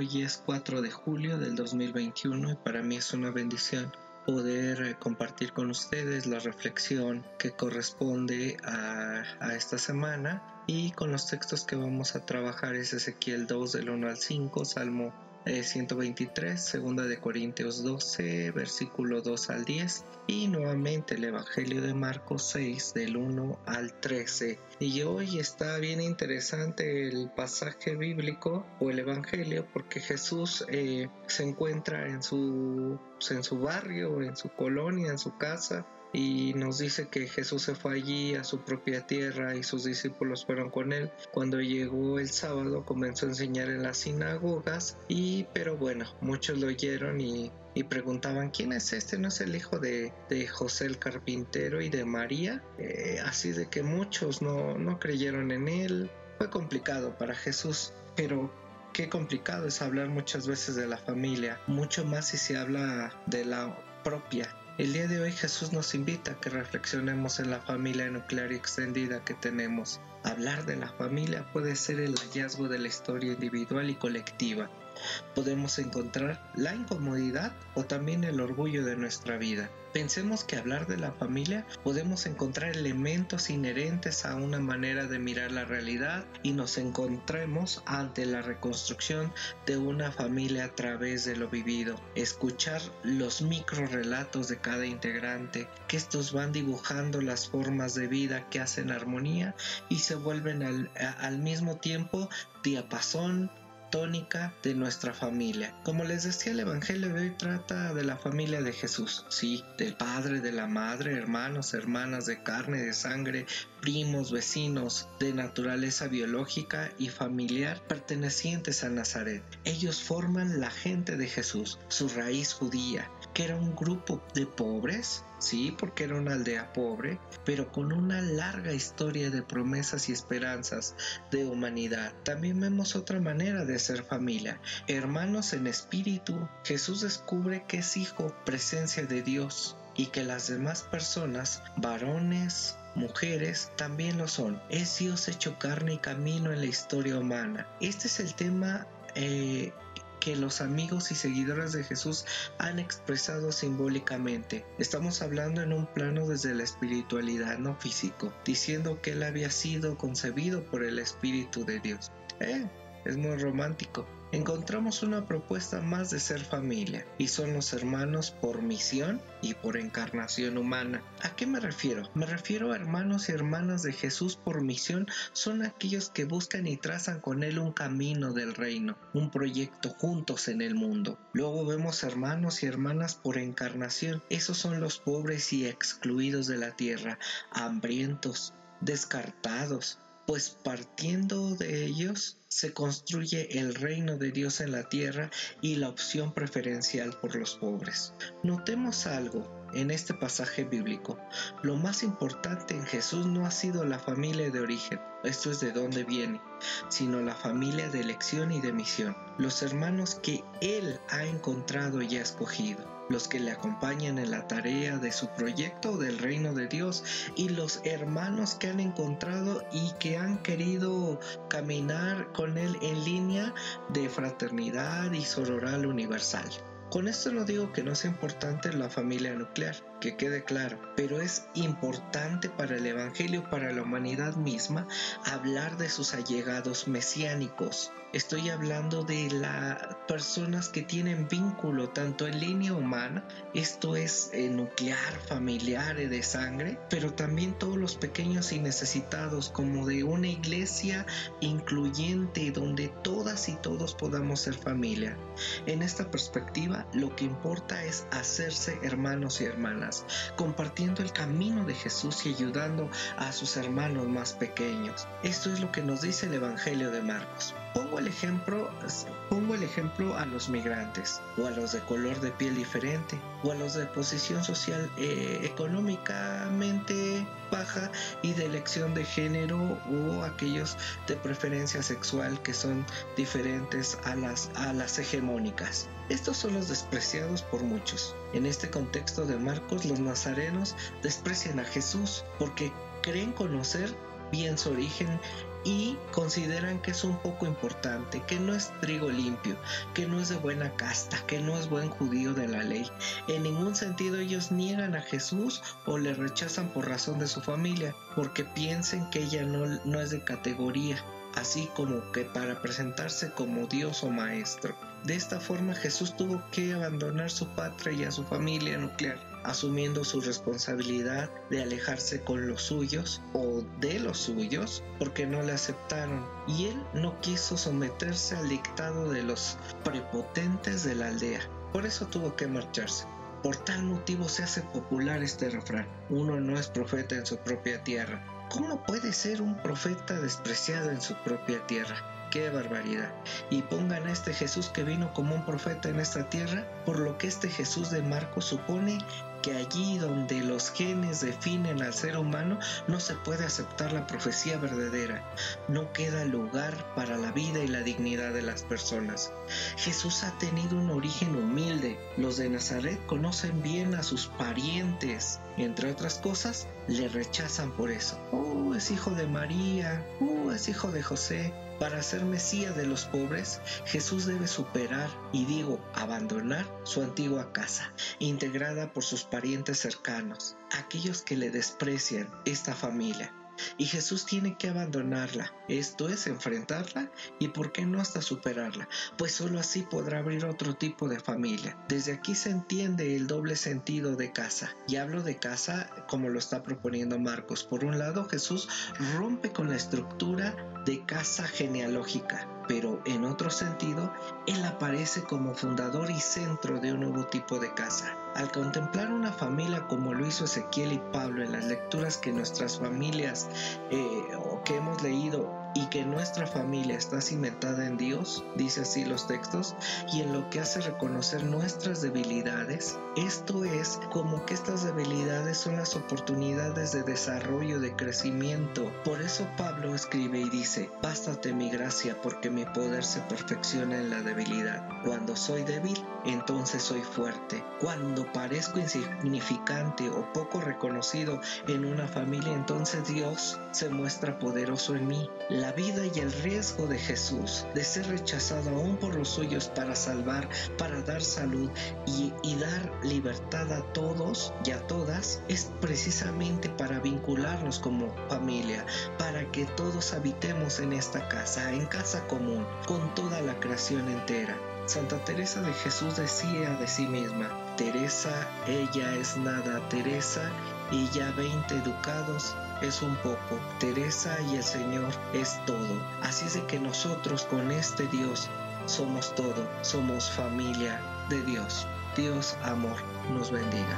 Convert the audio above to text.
Hoy es 4 de julio del 2021 y para mí es una bendición poder eh, compartir con ustedes la reflexión que corresponde a, a, esta semana y con los textos que vamos a trabajar es Ezequiel 2 del 1 al 5, Salmo 123, segunda de Corintios 12, versículo 2 al 10 y nuevamente el Evangelio de Marcos 6 del 1 al 13. Y hoy está bien interesante el pasaje bíblico o el Evangelio porque Jesús eh, se encuentra en su, en su barrio, en su colonia, en su casa y nos dice que Jesús se fue allí a su propia tierra y sus discípulos fueron con él. Cuando llegó el sábado comenzó a enseñar en las sinagogas y pero bueno, muchos lo oyeron y, preguntaban ¿quién es este? ¿No es el hijo de, José el carpintero y de María? Eh, así de que muchos no, no creyeron en él. Fue complicado para Jesús, pero qué complicado es hablar muchas veces de la familia, mucho más si se habla de la propia el día de hoy Jesús nos invita a que reflexionemos en la familia nuclear y extendida que tenemos. Hablar de la familia puede ser el hallazgo de la historia individual y colectiva. Podemos encontrar la incomodidad o también el orgullo de nuestra vida. Pensemos que hablar de la familia podemos encontrar elementos inherentes a una manera de mirar la realidad y nos encontremos ante la reconstrucción de una familia a través de lo vivido. Escuchar los micro relatos de cada integrante, que estos van dibujando las formas de vida que hacen armonía y se vuelven al, al mismo tiempo diapasón, tónica de nuestra familia. Como les decía, el Evangelio de hoy trata de la familia de Jesús, sí, del padre, de la madre, hermanos, hermanas de carne, de sangre, primos, vecinos, de naturaleza biológica y familiar pertenecientes a Nazaret. Ellos forman la gente de Jesús, su raíz judía, que era un grupo de pobres, sí, porque era una aldea pobre, pero con una larga historia de promesas y esperanzas de humanidad. También vemos otra manera de ser familia, hermanos en espíritu. Jesús descubre que es hijo, presencia de Dios, y que las demás personas, varones, mujeres, también lo son. Es Dios hecho carne y camino en la historia humana. Este es el tema eh, que los amigos y seguidores de Jesús han expresado simbólicamente. Estamos hablando en un plano desde la espiritualidad, no físico, diciendo que Él había sido concebido por el Espíritu de Dios. Eh, es muy romántico encontramos una propuesta más de ser familia, y son los hermanos por misión y por encarnación humana. ¿A qué me refiero? Me refiero a hermanos y hermanas de Jesús por misión, son aquellos que buscan y trazan con Él un camino del reino, un proyecto juntos en el mundo. Luego vemos hermanos y hermanas por encarnación, esos son los pobres y excluidos de la tierra, hambrientos, descartados, pues partiendo de ellos se construye el reino de Dios en la tierra y la opción preferencial por los pobres. Notemos algo en este pasaje bíblico. Lo más importante en Jesús no ha sido la familia de origen, esto es de dónde viene, sino la familia de elección y de misión, los hermanos que Él ha encontrado y ha escogido los que le acompañan en la tarea de su proyecto del reino de Dios y los hermanos que han encontrado y que han querido caminar con Él en línea de fraternidad y sororal universal. Con esto no digo que no sea importante la familia nuclear, que quede claro, pero es importante para el Evangelio, para la humanidad misma, hablar de sus allegados mesiánicos. Estoy hablando de las personas que tienen vínculo tanto en línea humana, esto es eh, nuclear, familiar, de sangre, pero también todos los pequeños y necesitados, como de una iglesia incluyente donde todas y todos podamos ser familia. En esta perspectiva, lo que importa es hacerse hermanos y hermanas compartiendo el camino de Jesús y ayudando a sus hermanos más pequeños. Esto es lo que nos dice el Evangelio de Marcos. Pongo el ejemplo, pongo el ejemplo a los migrantes, o a los de color de piel diferente, o a los de posición social eh, económicamente baja y de elección de género, o aquellos de preferencia sexual que son diferentes a las, a las hegemónicas. Estos son los despreciados por muchos. En este contexto de Marcos, los nazarenos desprecian a Jesús porque creen conocer bien su origen y consideran que es un poco importante, que no es trigo limpio, que no es de buena casta, que no es buen judío de la ley. En ningún sentido ellos niegan a Jesús o le rechazan por razón de su familia, porque piensen que ella no, no es de categoría, así como que para presentarse como Dios o Maestro. De esta forma Jesús tuvo que abandonar su patria y a su familia nuclear, asumiendo su responsabilidad de alejarse con los suyos o de los suyos porque no le aceptaron y él no quiso someterse al dictado de los prepotentes de la aldea. Por eso tuvo que marcharse. Por tal motivo se hace popular este refrán, uno no es profeta en su propia tierra. ¿Cómo puede ser un profeta despreciado en su propia tierra? qué barbaridad. Y pongan a este Jesús que vino como un profeta en esta tierra, por lo que este Jesús de Marcos supone que allí donde los genes definen al ser humano no se puede aceptar la profecía verdadera, no queda lugar para la vida y la dignidad de las personas. Jesús ha tenido un origen humilde, los de Nazaret conocen bien a sus parientes, entre otras cosas, le rechazan por eso. Oh, es hijo de María, oh, es hijo de José, para ser Mesías de los pobres, Jesús debe superar, y digo, abandonar su antigua casa, integrada por sus parientes cercanos, aquellos que le desprecian esta familia. Y Jesús tiene que abandonarla, esto es enfrentarla y por qué no hasta superarla, pues sólo así podrá abrir otro tipo de familia. Desde aquí se entiende el doble sentido de casa, y hablo de casa como lo está proponiendo Marcos. Por un lado, Jesús rompe con la estructura de casa genealógica, pero en otro sentido, él aparece como fundador y centro de un nuevo tipo de casa. Al contemplar una familia como lo hizo Ezequiel y Pablo en las lecturas que nuestras familias eh, o que hemos leído y que nuestra familia está cimentada en Dios, dice así los textos, y en lo que hace reconocer nuestras debilidades, esto es como que estas debilidades son las oportunidades de desarrollo, de crecimiento. Por eso Pablo escribe y dice, bástate mi gracia porque mi poder se perfecciona en la debilidad. Cuando soy débil, entonces soy fuerte. Cuando parezco insignificante o poco reconocido en una familia, entonces Dios se muestra poderoso en mí la vida y el riesgo de Jesús de ser rechazado aún por los suyos para salvar, para dar salud y, dar libertad a todos y a todas es precisamente para vincularnos como familia, para que todos habitemos en esta casa, en casa común, con toda la creación entera. Santa Teresa de Jesús decía de sí misma, Teresa, ella es nada, Teresa, y ya veinte educados es un poco, Teresa y el Señor es todo. Así es de que nosotros con este Dios somos todo, somos familia de Dios. Dios, amor, nos bendiga.